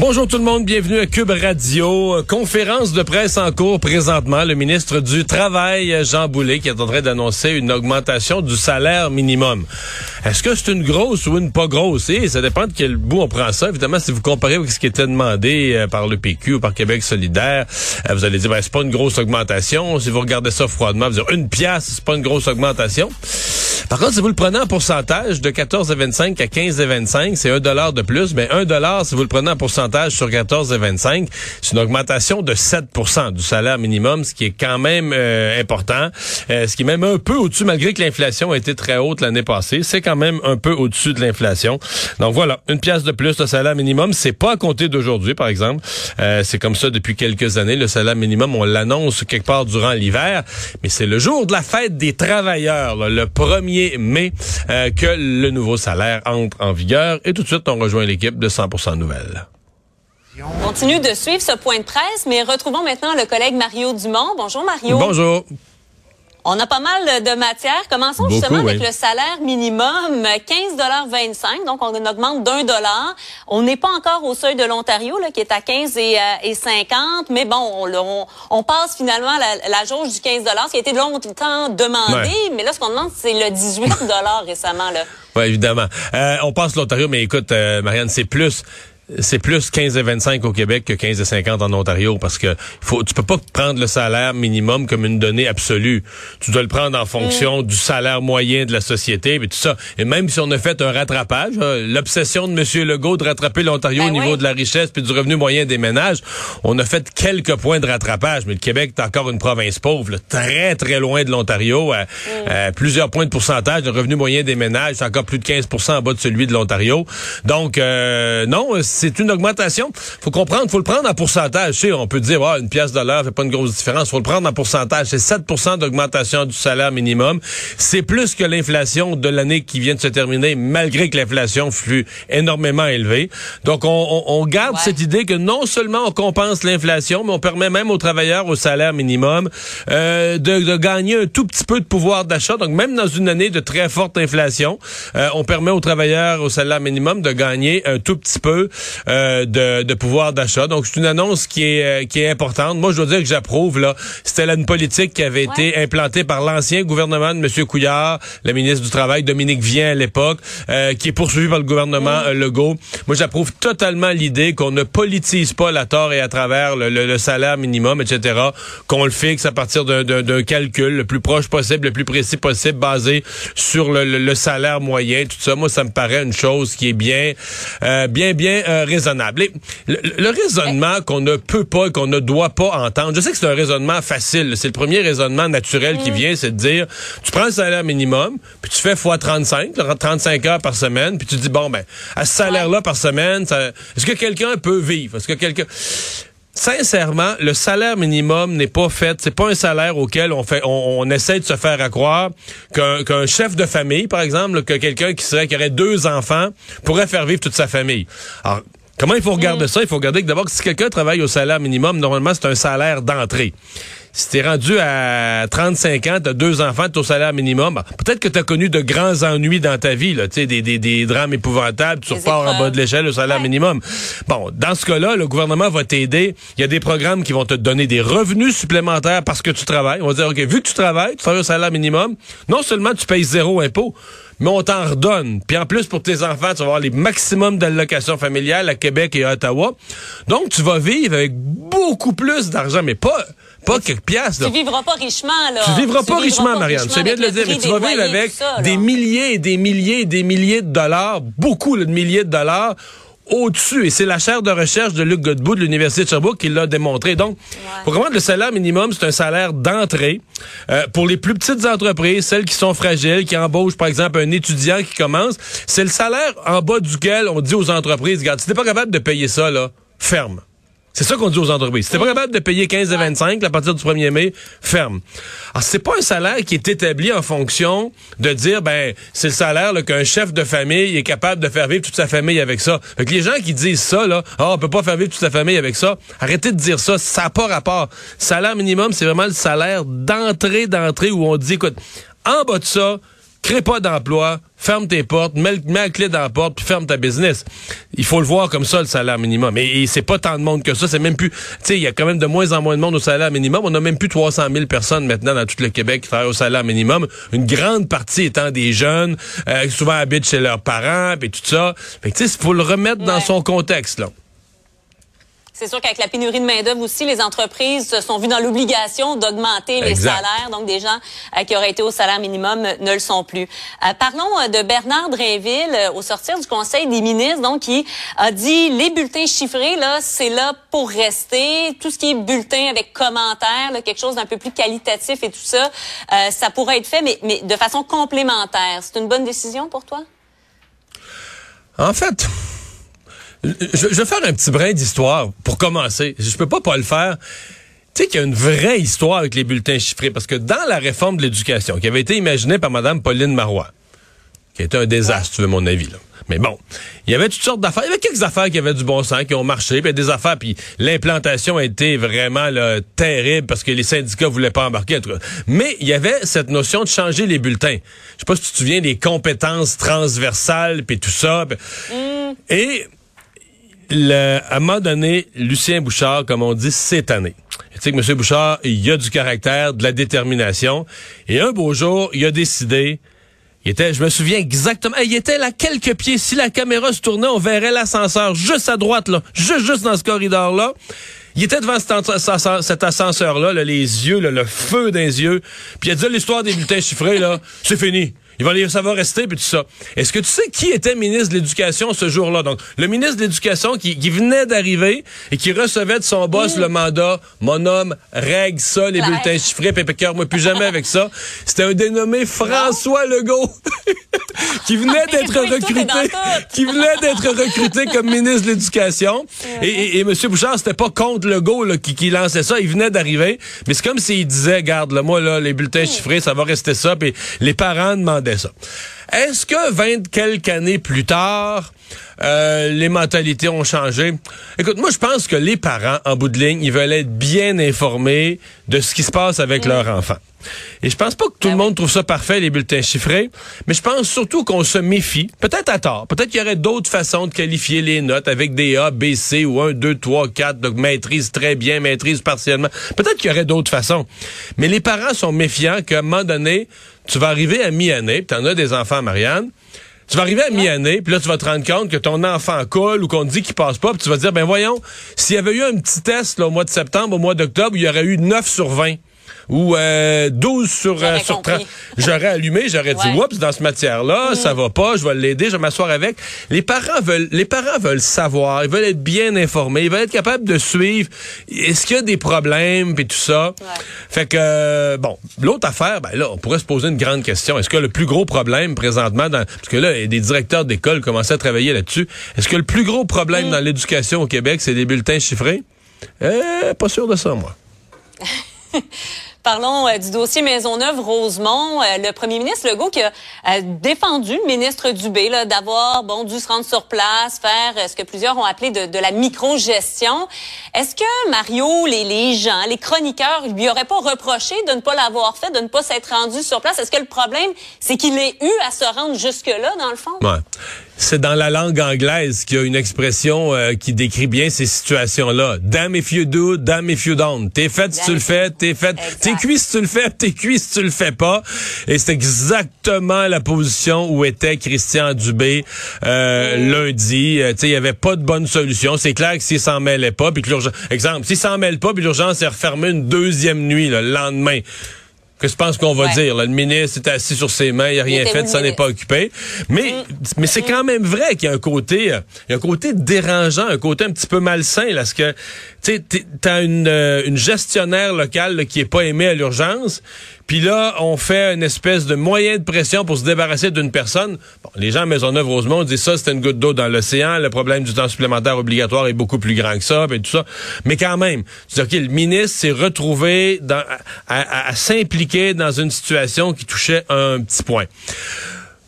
Bonjour tout le monde, bienvenue à Cube Radio. Conférence de presse en cours présentement. Le ministre du Travail, Jean Boulet, qui est en train d'annoncer une augmentation du salaire minimum. Est-ce que c'est une grosse ou une pas grosse? Et ça dépend de quel bout on prend ça. Évidemment, si vous comparez avec ce qui était demandé euh, par le PQ ou par Québec solidaire, euh, vous allez dire, ben, c'est pas une grosse augmentation. Si vous regardez ça froidement, vous allez dire, une pièce, c'est pas une grosse augmentation. Par contre, si vous le prenez en pourcentage de 14 et 25 à 15 et 25, c'est un dollar de plus. Mais un dollar, si vous le prenez en pourcentage sur 14 et 25, c'est une augmentation de 7% du salaire minimum, ce qui est quand même euh, important. Euh, ce qui est même un peu au-dessus, malgré que l'inflation a été très haute l'année passée. C'est quand même un peu au-dessus de l'inflation. Donc voilà, une pièce de plus de salaire minimum. C'est pas à compter d'aujourd'hui, par exemple. Euh, c'est comme ça depuis quelques années. Le salaire minimum, on l'annonce quelque part durant l'hiver. Mais c'est le jour de la fête des travailleurs, là, le premier mai euh, que le nouveau salaire entre en vigueur. Et tout de suite, on rejoint l'équipe de 100% Nouvelles. On continue de suivre ce point de presse, mais retrouvons maintenant le collègue Mario Dumont. Bonjour Mario. Bonjour. On a pas mal de matière. Commençons Beaucoup, justement avec oui. le salaire minimum, 15,25 Donc, on augmente d'un dollar. On n'est pas encore au seuil de l'Ontario, là, qui est à 15 et, euh, et 50. Mais bon, on, on, on passe finalement la, la jauge du 15 ce qui a été longtemps demandé. Ouais. Mais là, ce qu'on demande, c'est le 18 récemment. Là. Oui, évidemment. Euh, on passe l'Ontario, mais écoute, euh, Marianne, c'est plus. C'est plus 15 et 25 au Québec que 15 et 50 en Ontario parce que faut, tu peux pas prendre le salaire minimum comme une donnée absolue. Tu dois le prendre en fonction du salaire moyen de la société et tout ça. Et même si on a fait un rattrapage, hein, l'obsession de M. Legault de rattraper l'Ontario Ben au niveau oui. de la richesse puis du revenu moyen des ménages, on a fait quelques points de rattrapage. Mais le Québec est encore une province pauvre, là, très très loin de l'Ontario, à, à plusieurs points de pourcentage. Le revenu moyen des ménages, c'est encore plus de 15% en bas de celui de l'Ontario. Donc euh, non, c'est une augmentation. Faut comprendre, faut le prendre en pourcentage. Tu sais, on peut dire, ah, une pièce de l'heure fait pas une grosse différence. Faut le prendre en pourcentage. C'est 7% d'augmentation du salaire minimum. C'est plus que l'inflation de l'année qui vient de se terminer, malgré que l'inflation fut énormément élevée. Donc, on, on- on garde Ouais. cette idée que non seulement on compense l'inflation, mais on permet même aux travailleurs au salaire minimum euh, de, de gagner un tout petit peu de pouvoir d'achat. Donc, même dans une année de très forte inflation, euh, on permet aux travailleurs au salaire minimum de gagner un tout petit peu euh, de, de pouvoir d'achat. Donc, c'est une annonce qui est, euh, qui est importante. Moi, je dois dire que j'approuve. là. C'était là une politique qui avait été implantée par l'ancien gouvernement de M. Couillard, le ministre du Travail, Dominique Vien à l'époque, euh, qui est poursuivi par le gouvernement euh, Legault. Moi, j'approuve totalement l'idée qu'on ne politise pas la tort et à travers le, le- le salaire minimum, etc., qu'on le fixe à partir d'un- calcul le plus proche possible, le plus précis possible, basé sur le, le- le salaire moyen, tout ça. Moi, ça me paraît une chose qui est bien, euh, bien, bien euh, raisonnable. Et le, le raisonnement qu'on ne peut pas et qu'on ne doit pas entendre, je sais que c'est un raisonnement facile. C'est le premier raisonnement naturel qui vient, c'est de dire, tu prends le salaire minimum, puis tu fais fois 35, là, 35 heures par semaine, puis tu dis, bon, ben, à ce salaire-là par semaine, est-ce que quelqu'un peut vivre? Est-ce que quelqu'un... Sincèrement, le salaire minimum n'est pas fait, c'est pas un salaire auquel on fait, on, on essaie de se faire à croire qu'un chef de famille, par exemple, que quelqu'un qui serait qui aurait deux enfants pourrait faire vivre toute sa famille. Alors, comment il faut regarder ça? Il faut regarder que d'abord si quelqu'un travaille au salaire minimum, normalement c'est un salaire d'entrée. Si t'es rendu à 35 ans, t'as deux enfants, t'es au salaire minimum, bah, peut-être que t'as connu de grands ennuis dans ta vie, là, tu sais, des, des, des drames épouvantables, tu repars en bas de l'échelle au salaire Ouais. minimum. Bon, dans ce cas-là, le gouvernement va t'aider. Il y a des programmes qui vont te donner des revenus supplémentaires parce que tu travailles. On va dire, OK, vu que tu travailles, tu travailles au salaire minimum, non seulement tu payes zéro impôt, mais on t'en redonne. Puis en plus, pour tes enfants, tu vas avoir les maximums d'allocations familiales à Québec et à Ottawa. Donc, tu vas vivre avec beaucoup plus d'argent, mais pas, pas quelques piastres. là. Tu vivras pas richement, là. Tu vivras pas vivras richement, Marianne. C'est bien de le dire, mais tu vas vivre avec ça, des milliers et des milliers et des milliers de dollars, beaucoup là, de milliers de dollars au-dessus. Et c'est la chaire de recherche de Luc Godbout de l'Université de Sherbrooke qui l'a démontré. Donc, pour comprendre, le salaire minimum, c'est un salaire d'entrée. Euh, pour les plus petites entreprises, celles qui sont fragiles, qui embauchent, par exemple, un étudiant qui commence, c'est le salaire en bas duquel on dit aux entreprises, regarde, si t'es pas capable de payer ça, là, ferme. C'est ça qu'on dit aux entreprises. Si t'es pas capable de payer 15 et 25 à partir du 1er mai, ferme. Alors, c'est pas un salaire qui est établi en fonction de dire, ben, c'est le salaire qu'un chef de famille est capable de faire vivre toute sa famille avec ça. Fait que les gens qui disent ça, là, oh, on peut pas faire vivre toute sa famille avec ça, arrêtez de dire ça, ça n'a pas rapport. Salaire minimum, c'est vraiment le salaire d'entrée, d'entrée où on dit, écoute, en bas de ça, crée pas d'emploi, ferme tes portes, mets, mets, la clé dans la porte, puis ferme ta business. Il faut le voir comme ça, le salaire minimum. Et, c'est pas tant de monde que ça. C'est même plus... Tu sais, il y a quand même de moins en moins de monde au salaire minimum. On a même plus 300 000 personnes maintenant dans tout le Québec qui travaillent au salaire minimum. Une grande partie étant des jeunes, euh, qui souvent habitent chez leurs parents, puis tout ça. Fait que tu sais, il faut le remettre dans son contexte, là. C'est sûr qu'avec la pénurie de main-d'œuvre aussi, les entreprises se sont vues dans l'obligation d'augmenter les salaires. Donc, des gens euh, qui auraient été au salaire minimum ne le sont plus. Euh, parlons euh, de Bernard Drinville au sortir du Conseil des ministres, donc qui a dit les bulletins chiffrés, là, c'est là pour rester. Tout ce qui est bulletin avec commentaires, quelque chose d'un peu plus qualitatif et tout ça, ça pourrait être fait, mais, mais de façon complémentaire. C'est une bonne décision pour toi? En fait, je, vais faire un petit brin d'histoire pour commencer. Je peux pas pas le faire. Tu sais qu'il y a une vraie histoire avec les bulletins chiffrés parce que dans la réforme de l'éducation qui avait été imaginée par Mme Pauline Marois, qui était un désastre, tu veux mon avis là. Mais bon, il y avait toutes sortes d'affaires. Il y avait quelques affaires qui avaient du bon sens, qui ont marché, puis des affaires, puis l'implantation a été vraiment là, terrible parce que les syndicats voulaient pas embarquer. Mais il y avait cette notion de changer les bulletins. Je sais pas si tu te souviens des compétences transversales, puis tout ça. Mm. Et le, à un moment donné, Lucien Bouchard, comme on dit, cette année. Tu sais que M. Bouchard, il a du caractère, de la détermination. Et un beau jour, il a décidé, il était, je me souviens exactement, il était là quelques pieds. Si la caméra se tournait, on verrait l'ascenseur juste à droite, là, juste, juste dans ce corridor-là. Il était devant cet, ascenseur-là, les yeux, le feu dans les yeux. Puis il a dit l'histoire des bulletins chiffrés, là, c'est fini. Il va, ça va rester, puis tout ça. Est-ce que tu sais qui était ministre de l'Éducation ce jour-là? Donc, le ministre de l'Éducation qui, venait d'arriver et qui recevait de son boss le mandat, mon homme, règle ça, les bulletins chiffrés, pépé moi plus jamais avec ça. C'était un dénommé François Legault qui venait d'être recruté, qui venait d'être recruté comme ministre de l'Éducation. Et, et, et, M. Bouchard, c'était pas contre Legault là, qui, qui lançait ça, il venait d'arriver. Mais c'est comme s'il disait, garde, là, moi, là, les bulletins chiffrés, ça va rester ça. Puis les parents demandaient ça. Est-ce que vingt quelques années plus tard, euh, les mentalités ont changé? Écoute, moi, je pense que les parents, en bout de ligne, ils veulent être bien informés de ce qui se passe avec leur enfant. Et je pense pas que tout le ben monde trouve ça parfait, les bulletins chiffrés, mais je pense surtout qu'on se méfie, peut-être à tort, peut-être qu'il y aurait d'autres façons de qualifier les notes avec des A, B, C ou 1, 2, 3, 4, donc maîtrise très bien, maîtrise partiellement. Peut-être qu'il y aurait d'autres façons. Mais les parents sont méfiants qu'à un moment donné, tu vas arriver à mi-année, tu en as des enfants, Marianne, tu vas arriver à mi-année, puis là, tu vas te rendre compte que ton enfant colle ou qu'on te dit qu'il passe pas, puis tu vas te dire, ben voyons, s'il y avait eu un petit test là, au mois de septembre, au mois d'octobre, il y aurait eu 9 sur 20 ou euh, 12 sur, euh, sur 30. J'aurais allumé, j'aurais dit, oups, dans ce matière-là, mm. ça va pas, je vais l'aider, je vais m'asseoir avec. Les parents veulent, les parents veulent savoir, ils veulent être bien informés, ils veulent être capables de suivre. Est-ce qu'il y a des problèmes puis tout ça? Fait que, bon, l'autre affaire, ben là, on pourrait se poser une grande question. Est-ce que le plus gros problème présentement, dans, parce que là, des directeurs d'école commencent à travailler là-dessus, est-ce que le plus gros problème mm. dans l'éducation au Québec, c'est des bulletins chiffrés? Euh, pas sûr de ça, moi. Parlons euh, du dossier Maisonneuve-Rosemont. Euh, le premier ministre Legault qui a euh, défendu le ministre Dubé d'avoir bon dû se rendre sur place, faire ce que plusieurs ont appelé de, la micro-gestion. Est-ce que Mario, les, gens, les chroniqueurs lui auraient pas reproché de ne pas l'avoir fait, de ne pas s'être rendu sur place? Est-ce que le problème, c'est qu'il ait eu à se rendre jusque-là, dans le fond? C'est dans la langue anglaise qu'il y a une expression euh, qui décrit bien ces situations-là. Damn if you do, damn if you don't. T'es fait si tu le fais, t'es fait. T'es cuit si tu le fais, t'es cuit si tu le fais pas. Et c'est exactement la position où était Christian Dubé euh, lundi. Euh, tu sais, il y avait pas de bonne solution. C'est clair que s'il s'en mêlait pas, puis que l'urgence, exemple, s'il s'en mêle pas, puis l'urgence est refermée une deuxième nuit le lendemain que je pense qu'on va dire. le ministre est assis sur ses mains, il n'a rien fait, ça n'est pas occupé. Mais, mm. mais c'est quand même vrai qu'il y a un côté, euh, il y a un côté dérangeant, un côté un petit peu malsain, là, parce que tu as une, euh, une gestionnaire locale qui est pas aimée à l'urgence, Puis là, on fait une espèce de moyen de pression pour se débarrasser d'une personne. Bon, les gens à Maisonneuve-Rosemont disent ça, c'était une goutte d'eau dans l'océan. Le problème du temps supplémentaire obligatoire est beaucoup plus grand que ça, et tout ça. Mais quand même, tu dis, OK, le ministre s'est retrouvé à s'impliquer dans une situation qui touchait un petit point.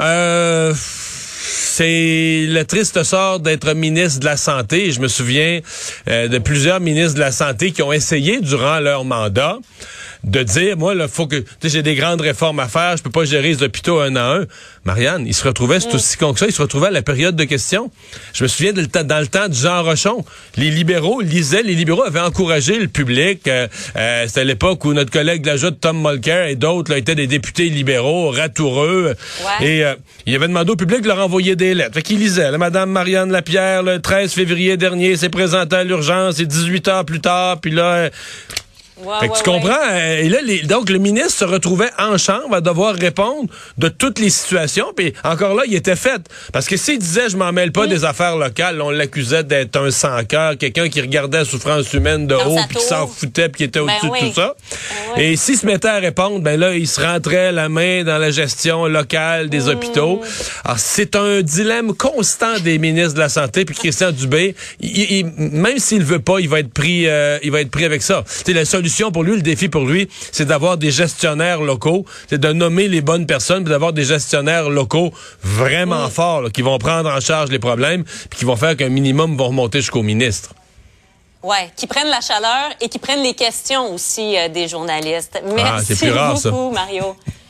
Euh c'est le triste sort d'être ministre de la Santé. Je me souviens euh, de plusieurs ministres de la Santé qui ont essayé durant leur mandat de dire, moi, il faut que, j'ai des grandes réformes à faire, je peux pas gérer les hôpitaux un à un. Marianne, il se retrouvait, c'est mm. aussi con que ça, il se retrouvait à la période de questions. Je me souviens de, dans le temps de Jean Rochon, les libéraux lisaient, les libéraux avaient encouragé le public. Euh, euh, C'était l'époque où notre collègue de la Tom Mulcair et d'autres étaient des députés libéraux, ratoureux. Et euh, il avait demandé au public de leur envoyer des lettres. Fait qu'il lisait. La Madame Marianne Lapierre, le 13 février dernier, s'est présentée à l'urgence et 18 heures plus tard, puis là fait que tu comprends? Euh, et là, donc, le ministre se retrouvait en chambre à devoir répondre de toutes les situations. Puis encore là, il était fait. Parce que s'il disait, je m'en mêle pas des affaires locales, on l'accusait d'être un sans-cœur, quelqu'un qui regardait la souffrance humaine de haut, puis qui s'en foutait, puis qui était ben au-dessus de tout ça. Ben et s'il se mettait à répondre, ben là, il se rentrait la main dans la gestion locale des hôpitaux. Alors, c'est un dilemme constant des ministres de la Santé. Puis Christian Dubé, il, même s'il veut pas, il va être pris, euh, il va être pris avec ça. C'est la seule pour lui, le défi pour lui, c'est d'avoir des gestionnaires locaux, c'est de nommer les bonnes personnes, d'avoir des gestionnaires locaux vraiment forts, qui vont prendre en charge les problèmes, puis qui vont faire qu'un minimum vont remonter jusqu'au ministre. Ouais, qui prennent la chaleur et qui prennent les questions aussi euh, des journalistes. Ah, Merci beaucoup, Mario.